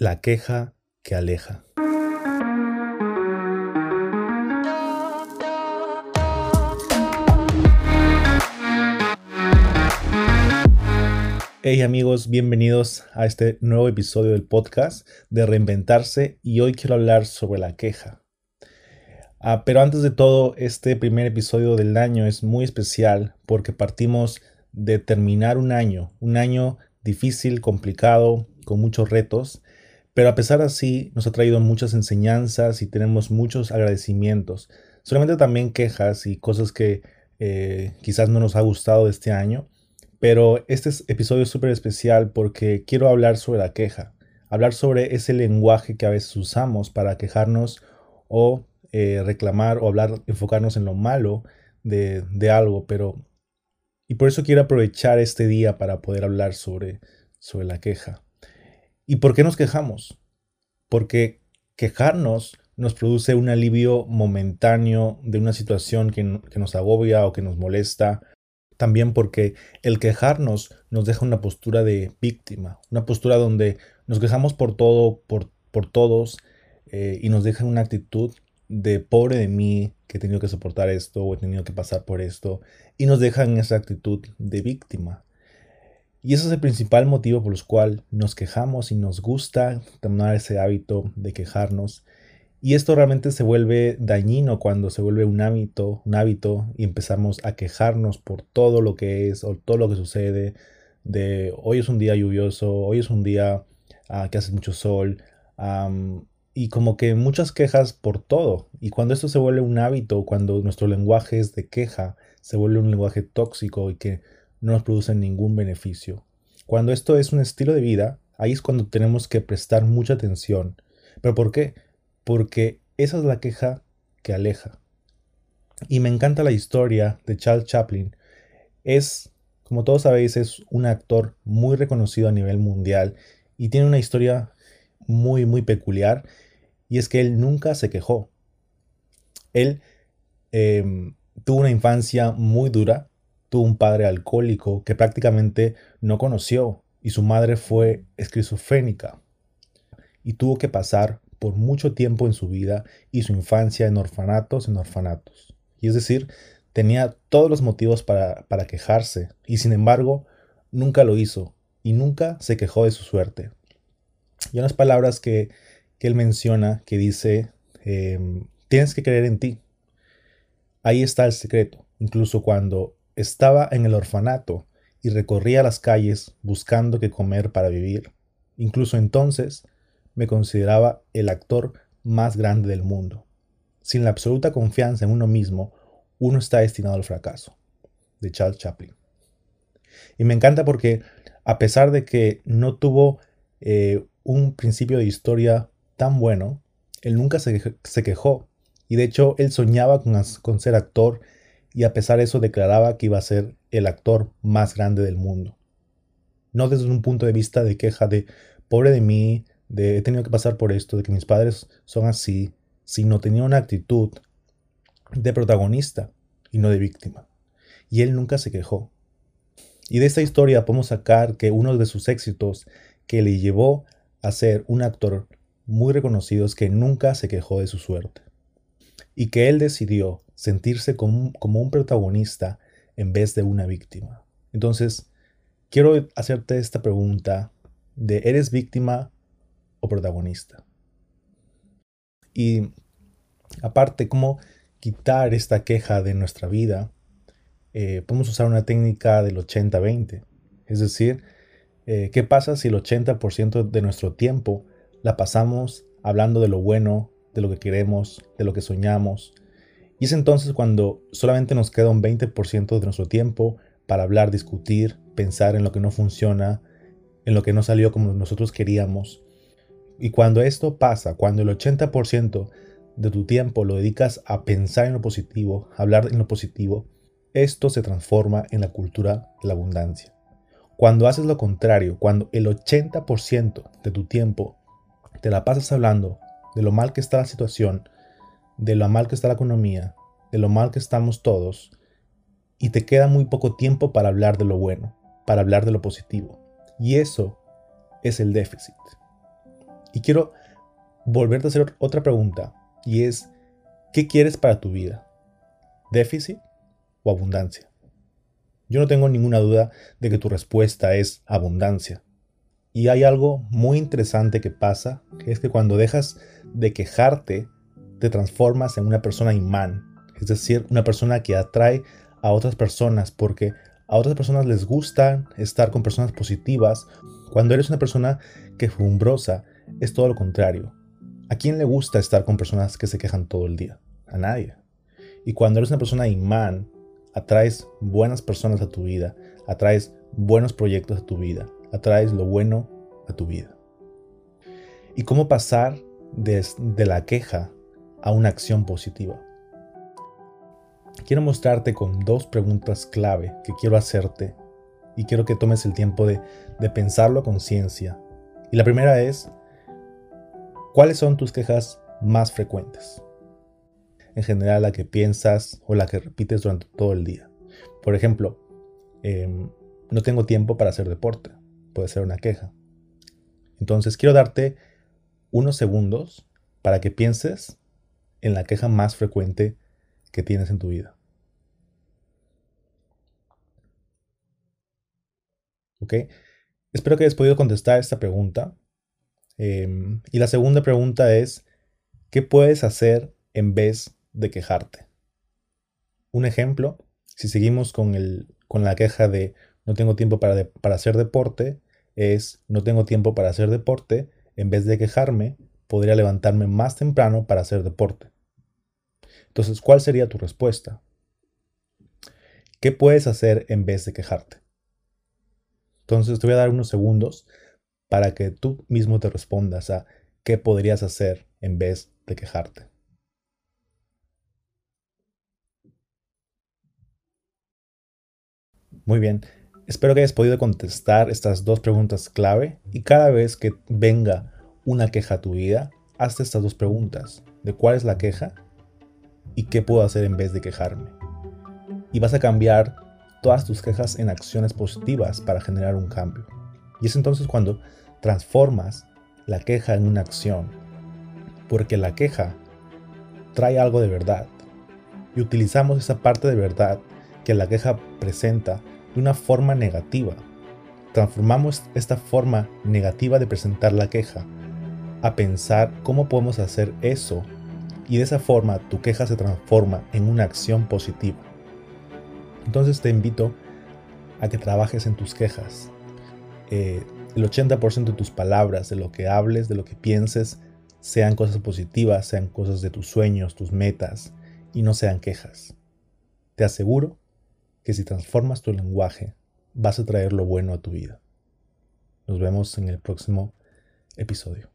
La queja que aleja. Hey amigos, bienvenidos a este nuevo episodio del podcast de Reinventarse y hoy quiero hablar sobre la queja. Ah, pero antes de todo, este primer episodio del año es muy especial porque partimos de terminar un año, un año difícil, complicado, con muchos retos, pero a pesar así nos ha traído muchas enseñanzas y tenemos muchos agradecimientos. Solamente también quejas y cosas que eh, quizás no nos ha gustado este año. Pero este episodio es súper especial porque quiero hablar sobre la queja. Hablar sobre ese lenguaje que a veces usamos para quejarnos o eh, reclamar o hablar, enfocarnos en lo malo de, de algo. Pero y por eso quiero aprovechar este día para poder hablar sobre, sobre la queja. ¿Y por qué nos quejamos? Porque quejarnos nos produce un alivio momentáneo de una situación que, nos agobia o que nos molesta. También porque el quejarnos nos deja una postura de víctima, una postura donde nos quejamos por todo, por, todos, eh, y nos deja una actitud de pobre de mí, que he tenido que soportar esto o he tenido que pasar por esto, y nos deja en esa actitud de víctima. Y ese es el principal motivo por el cual nos quejamos y nos gusta tomar ese hábito de quejarnos. Y esto realmente se vuelve dañino cuando se vuelve un hábito, un hábito y empezamos a quejarnos por todo lo que es o todo lo que sucede. De hoy es un día lluvioso, hoy es un día ah, que hace mucho sol. y como que muchas quejas por todo. Y cuando esto se vuelve un hábito, cuando nuestro lenguaje es de queja, se vuelve un lenguaje tóxico y que no nos producen ningún beneficio. Cuando esto es un estilo de vida, ahí es cuando tenemos que prestar mucha atención. ¿Pero por qué? Porque esa es la queja que aleja. Y me encanta la historia de Charles Chaplin. Es, como todos sabéis, es un actor muy reconocido a nivel mundial y tiene una historia muy, muy peculiar. Y es que él nunca se quejó. Él em, tuvo una infancia muy dura tuvo un padre alcohólico que prácticamente no conoció y su madre fue esquizofrénica y tuvo que pasar por mucho tiempo en su vida y su infancia en orfanatos en orfanatos. Y es decir, tenía todos los motivos para, para quejarse y sin embargo nunca lo hizo y nunca se quejó de su suerte. Y unas palabras que, que él menciona que dice, em, tienes que creer en ti. Ahí está el secreto. Incluso cuando estaba en el orfanato y recorría las calles buscando qué comer para vivir. Incluso entonces me consideraba el actor más grande del mundo. Sin la absoluta confianza en uno mismo, uno está destinado al fracaso. De Charles Chaplin. Y me encanta porque a pesar de que no tuvo eh, un principio de historia tan bueno, él nunca se, quejó. Y de hecho, él soñaba con, con ser actor y a pesar de eso declaraba que iba a ser el actor más grande del mundo. No desde un punto de vista de queja de pobre de mí, de he tenido que pasar por esto, de que mis padres son así, sino tenía una actitud de protagonista y no de víctima. Y él nunca se quejó. Y de esta historia podemos sacar que uno de sus éxitos que le llevó a ser un actor muy reconocido es que nunca se quejó de su suerte. Y que él decidió sentirse como, un protagonista en vez de una víctima. Entonces, quiero hacerte esta pregunta de ¿eres víctima o protagonista? Y aparte, ¿cómo quitar esta queja de nuestra vida? Eh, podemos usar una técnica del 80-20. Es decir, eh, ¿qué pasa si el 80% de nuestro tiempo la pasamos hablando de lo bueno, de lo que queremos, de lo que soñamos, y es entonces cuando solamente nos queda un 20% de nuestro tiempo para hablar, discutir, pensar en lo que no funciona, en lo que no salió como nosotros queríamos. Y cuando esto pasa, cuando el 80% de tu tiempo lo dedicas a pensar en lo positivo, a hablar en lo positivo, esto se transforma en la cultura de la abundancia. Cuando haces lo contrario, cuando el 80% de tu tiempo te la pasas hablando de lo mal que está la situación, de lo mal que está la economía, de lo mal que estamos todos, y te queda muy poco tiempo para hablar de lo bueno, para hablar de lo positivo. Y eso es el déficit. Y quiero volverte a hacer otra pregunta y es, ¿qué quieres para tu vida? ¿Déficit o abundancia? Yo no tengo ninguna duda de que tu respuesta es abundancia. Y hay algo muy interesante que pasa, que es que cuando dejas de quejarte, te transformas en una persona imán, es decir, una persona que atrae a otras personas porque a otras personas les gusta estar con personas positivas. Cuando eres una persona quejumbrosa, es todo lo contrario. ¿A quién le gusta estar con personas que se quejan todo el día? A nadie. Y cuando eres una persona imán, atraes buenas personas a tu vida, atraes buenos proyectos a tu vida, atraes lo bueno a tu vida. ¿Y cómo pasar de, de la queja a una acción positiva? quiero mostrarte con dos preguntas clave que quiero hacerte y quiero que tomes el tiempo de, pensarlo a conciencia. Y la primera es, ¿cuáles son tus quejas más frecuentes? En general, la que piensas o la que repites durante todo el día. Por ejemplo, em, no tengo tiempo para hacer deporte. Puede ser una queja. Entonces, quiero darte unos segundos para que pienses en la queja más frecuente que tienes en tu vida. ¿Ok? Espero que hayas podido contestar esta pregunta. Em, y la segunda pregunta es, ¿qué puedes hacer en vez de quejarte? Un ejemplo, si seguimos con, el, con la queja de no tengo tiempo para, para hacer deporte, es no tengo tiempo para hacer deporte, en vez de quejarme, podría levantarme más temprano para hacer deporte. Entonces, ¿cuál sería tu respuesta? ¿Qué puedes hacer en vez de quejarte? Entonces, te voy a dar unos segundos para que tú mismo te respondas a qué podrías hacer en vez de quejarte. Muy bien, espero que hayas podido contestar estas dos preguntas clave y cada vez que venga una queja a tu vida, hazte estas dos preguntas. ¿De cuál es la queja? y qué puedo hacer en vez de quejarme. Y vas a cambiar todas tus quejas en acciones positivas para generar un cambio. Y es entonces cuando transformas la queja en una acción, porque la queja trae algo de verdad. Y utilizamos esa parte de verdad que la queja presenta de una forma negativa. Transformamos esta forma negativa de presentar la queja a pensar cómo podemos hacer eso y de esa forma tu queja se transforma en una acción positiva. Entonces te invito a que trabajes en tus quejas. Eh, el 80% de tus palabras, de lo que hables, de lo que pienses, sean cosas positivas, sean cosas de tus sueños, tus metas, y no sean quejas. Te aseguro que si transformas tu lenguaje, vas a traer lo bueno a tu vida. Nos vemos en el próximo episodio.